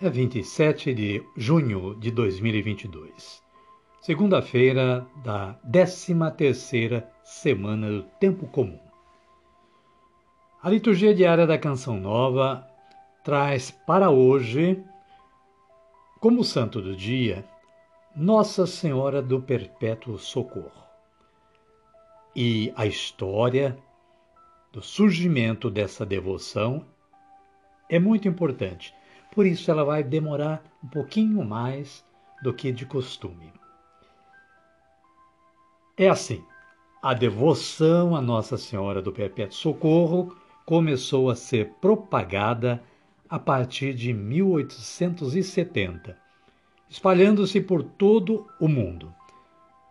é 27 de junho de 2022, segunda-feira da 13ª semana do tempo comum. A liturgia diária da Canção Nova traz para hoje, como santo do dia, Nossa Senhora do Perpétuo Socorro. E a história do surgimento dessa devoção é muito importante. Por isso ela vai demorar um pouquinho mais do que de costume. É assim: a devoção a Nossa Senhora do Perpétuo Socorro começou a ser propagada a partir de 1870, espalhando-se por todo o mundo.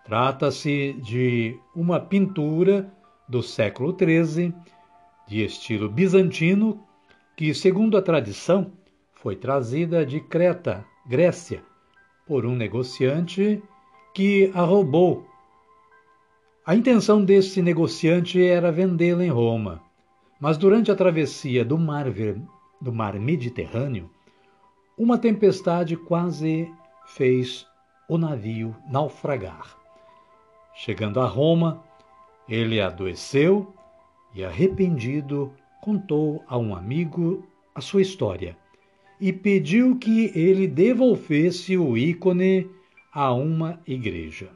Trata-se de uma pintura do século XIII, de estilo bizantino, que, segundo a tradição, foi trazida de Creta, Grécia, por um negociante que a roubou. A intenção desse negociante era vendê-la em Roma, mas durante a travessia do mar, do mar Mediterrâneo, uma tempestade quase fez o navio naufragar. Chegando a Roma, ele adoeceu e, arrependido, contou a um amigo a sua história e pediu que ele devolvesse o ícone a uma igreja.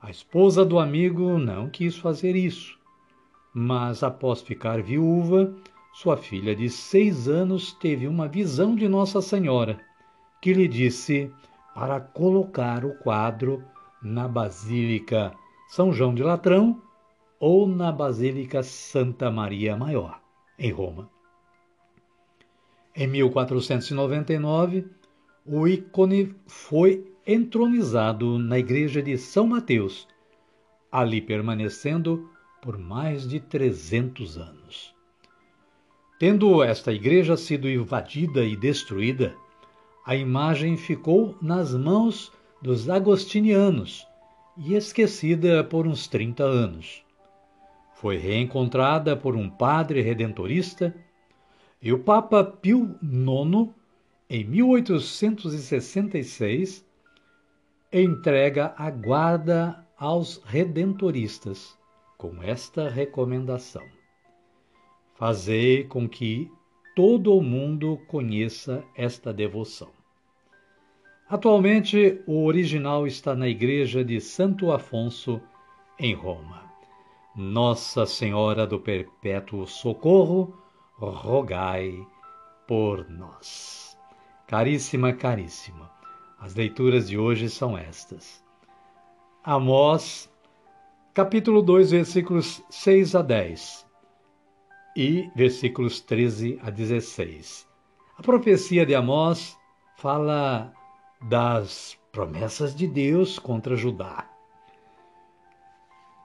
A esposa do amigo não quis fazer isso, mas após ficar viúva, sua filha de seis anos teve uma visão de Nossa Senhora, que lhe disse para colocar o quadro na Basílica São João de Latrão ou na Basílica Santa Maria Maior, em Roma. Em 1499, o ícone foi entronizado na igreja de São Mateus, ali permanecendo por mais de 300 anos. Tendo esta igreja sido invadida e destruída, a imagem ficou nas mãos dos agostinianos e esquecida por uns 30 anos. Foi reencontrada por um padre redentorista e o Papa Pio IX, em 1866, entrega a guarda aos redentoristas com esta recomendação: Fazei com que todo o mundo conheça esta devoção. Atualmente, o original está na igreja de Santo Afonso, em Roma. Nossa Senhora do Perpétuo Socorro, rogai por nós. Caríssima, caríssima, as leituras de hoje são estas. Amós, capítulo 2, versículos 6 a 10 e versículos 13 a 16. A profecia de Amós fala das promessas de Deus contra Judá.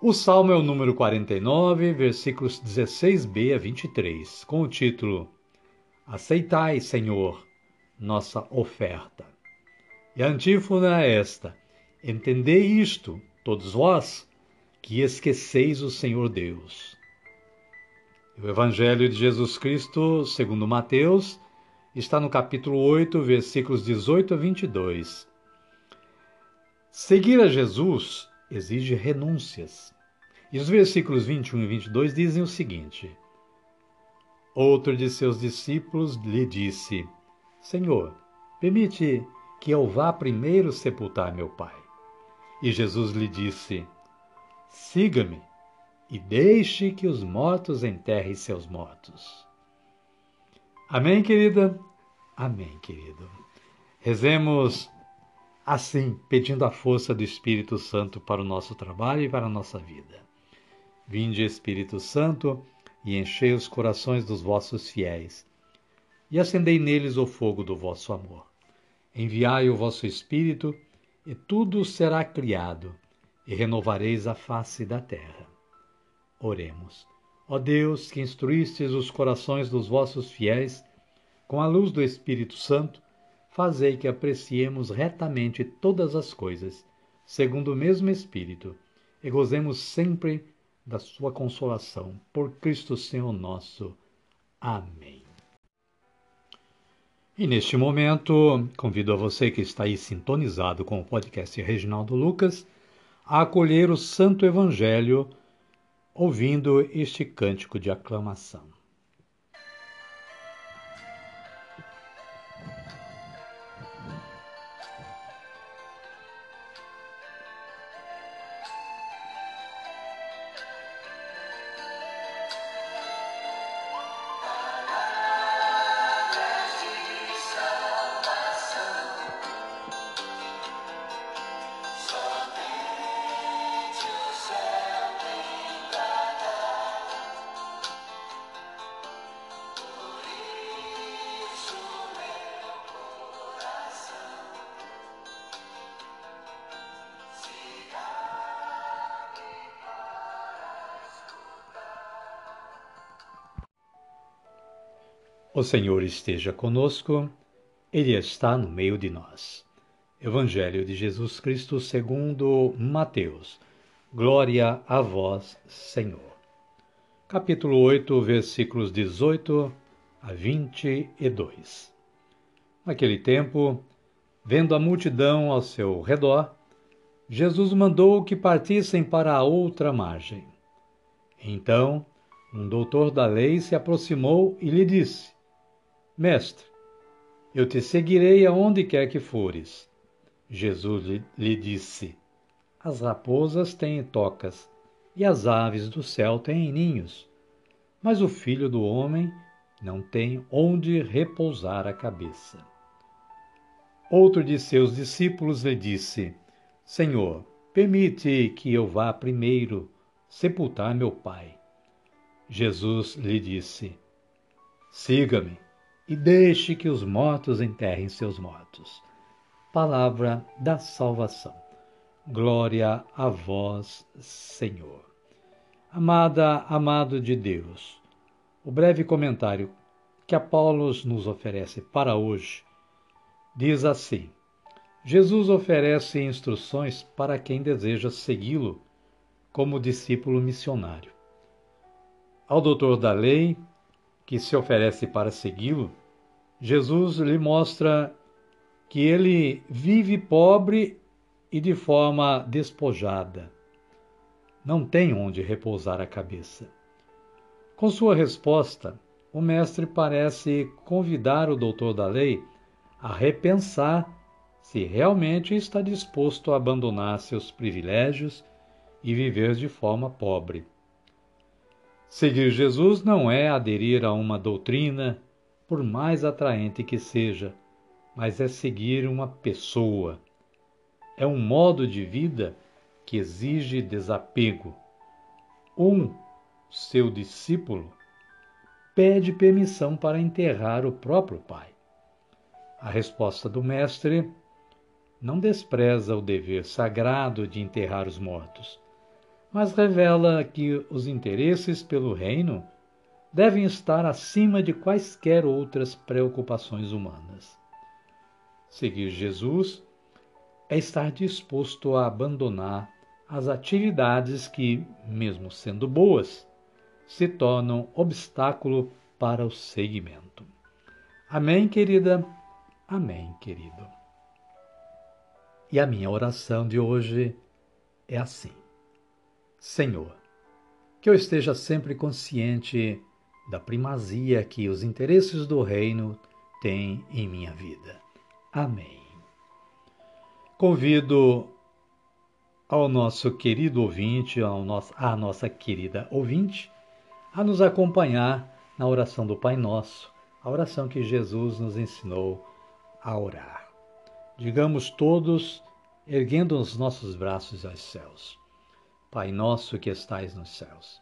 O salmo é o número 49, versículos 16b a 23, com o título Aceitai, Senhor, nossa oferta. E a antífona é esta: Entendei isto, todos vós, que esqueceis o Senhor Deus. O Evangelho de Jesus Cristo, segundo Mateus, está no capítulo 8, versículos 18 a 22. Seguir a Jesus exige renúncias. E os versículos 21 e 22 dizem o seguinte: Outro de seus discípulos lhe disse: Senhor, permite que eu vá primeiro sepultar meu pai. E Jesus lhe disse: Siga-me e deixe que os mortos enterrem seus mortos. Amém, querida? Amém, querido. Rezemos assim, pedindo a força do Espírito Santo para o nosso trabalho e para a nossa vida. Vinde, Espírito Santo, e enchei os corações dos vossos fiéis, e acendei neles o fogo do vosso amor. Enviai o vosso Espírito, e tudo será criado, e renovareis a face da terra. Oremos. Ó Deus, que instruístes os corações dos vossos fiéis com a luz do Espírito Santo, fazei que apreciemos retamente todas as coisas, segundo o mesmo Espírito, e gozemos sempre da sua consolação. Por Cristo Senhor nosso. Amém. E neste momento, convido a você que está aí sintonizado com o podcast Reginaldo Lucas a acolher o Santo Evangelho ouvindo este cântico de aclamação. O Senhor esteja conosco, Ele está no meio de nós. Evangelho de Jesus Cristo segundo Mateus. Glória a vós, Senhor. Capítulo 8, versículos 18 a 22. Naquele tempo, vendo a multidão ao seu redor, Jesus mandou que partissem para a outra margem. Então, um doutor da lei se aproximou e lhe disse: Mestre, eu te seguirei aonde quer que fores. Jesus lhe disse: As raposas têm tocas e as aves do céu têm ninhos, mas o filho do homem não tem onde repousar a cabeça. Outro de seus discípulos lhe disse: Senhor, permite que eu vá primeiro sepultar meu pai. Jesus lhe disse: Siga-me e deixe que os mortos enterrem seus mortos. Palavra da salvação. Glória a vós, Senhor. Amada, amado de Deus, o breve comentário que Apolo nos oferece para hoje diz assim: Jesus oferece instruções para quem deseja segui-lo como discípulo missionário. Ao doutor da lei, que se oferece para segui-lo, Jesus lhe mostra que ele vive pobre e de forma despojada. Não tem onde repousar a cabeça. Com sua resposta, o mestre parece convidar o doutor da lei a repensar se realmente está disposto a abandonar seus privilégios e viver de forma pobre. Seguir Jesus não é aderir a uma doutrina, por mais atraente que seja, mas é seguir uma pessoa. É um modo de vida que exige desapego. Um, seu discípulo, pede permissão para enterrar o próprio pai. A resposta do mestre não despreza o dever sagrado de enterrar os mortos mas revela que os interesses pelo reino devem estar acima de quaisquer outras preocupações humanas. Seguir Jesus é estar disposto a abandonar as atividades que, mesmo sendo boas, se tornam obstáculo para o seguimento. Amém, querida? Amém, querido. E a minha oração de hoje é assim. Senhor, que eu esteja sempre consciente da primazia que os interesses do reino têm em minha vida. Amém. Convido ao nosso querido ouvinte, ao nosso, à nossa querida ouvinte, a nos acompanhar na oração do Pai Nosso, a oração que Jesus nos ensinou a orar. Digamos todos, erguendo os nossos braços aos céus: Pai nosso que estais nos céus,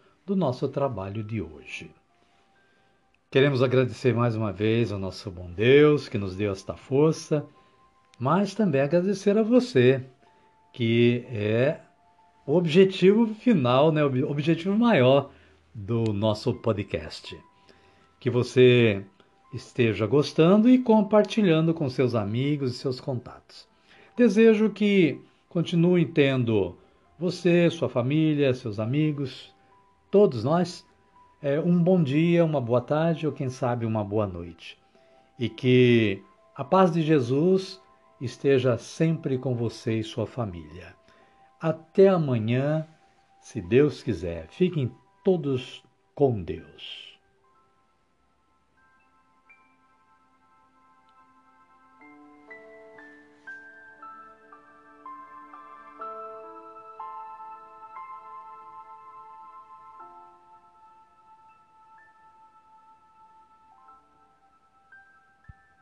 do nosso trabalho de hoje. Queremos agradecer mais uma vez ao nosso bom Deus que nos deu esta força, mas também agradecer a você, que é o objetivo final, né, o objetivo maior do nosso podcast. Que você esteja gostando e compartilhando com seus amigos e seus contatos. Desejo que continue tendo você, sua família, seus amigos, todos nós, é, um bom dia, uma boa tarde ou quem sabe uma boa noite. E que a paz de Jesus esteja sempre com você e sua família. Até amanhã, se Deus quiser. Fiquem todos com Deus.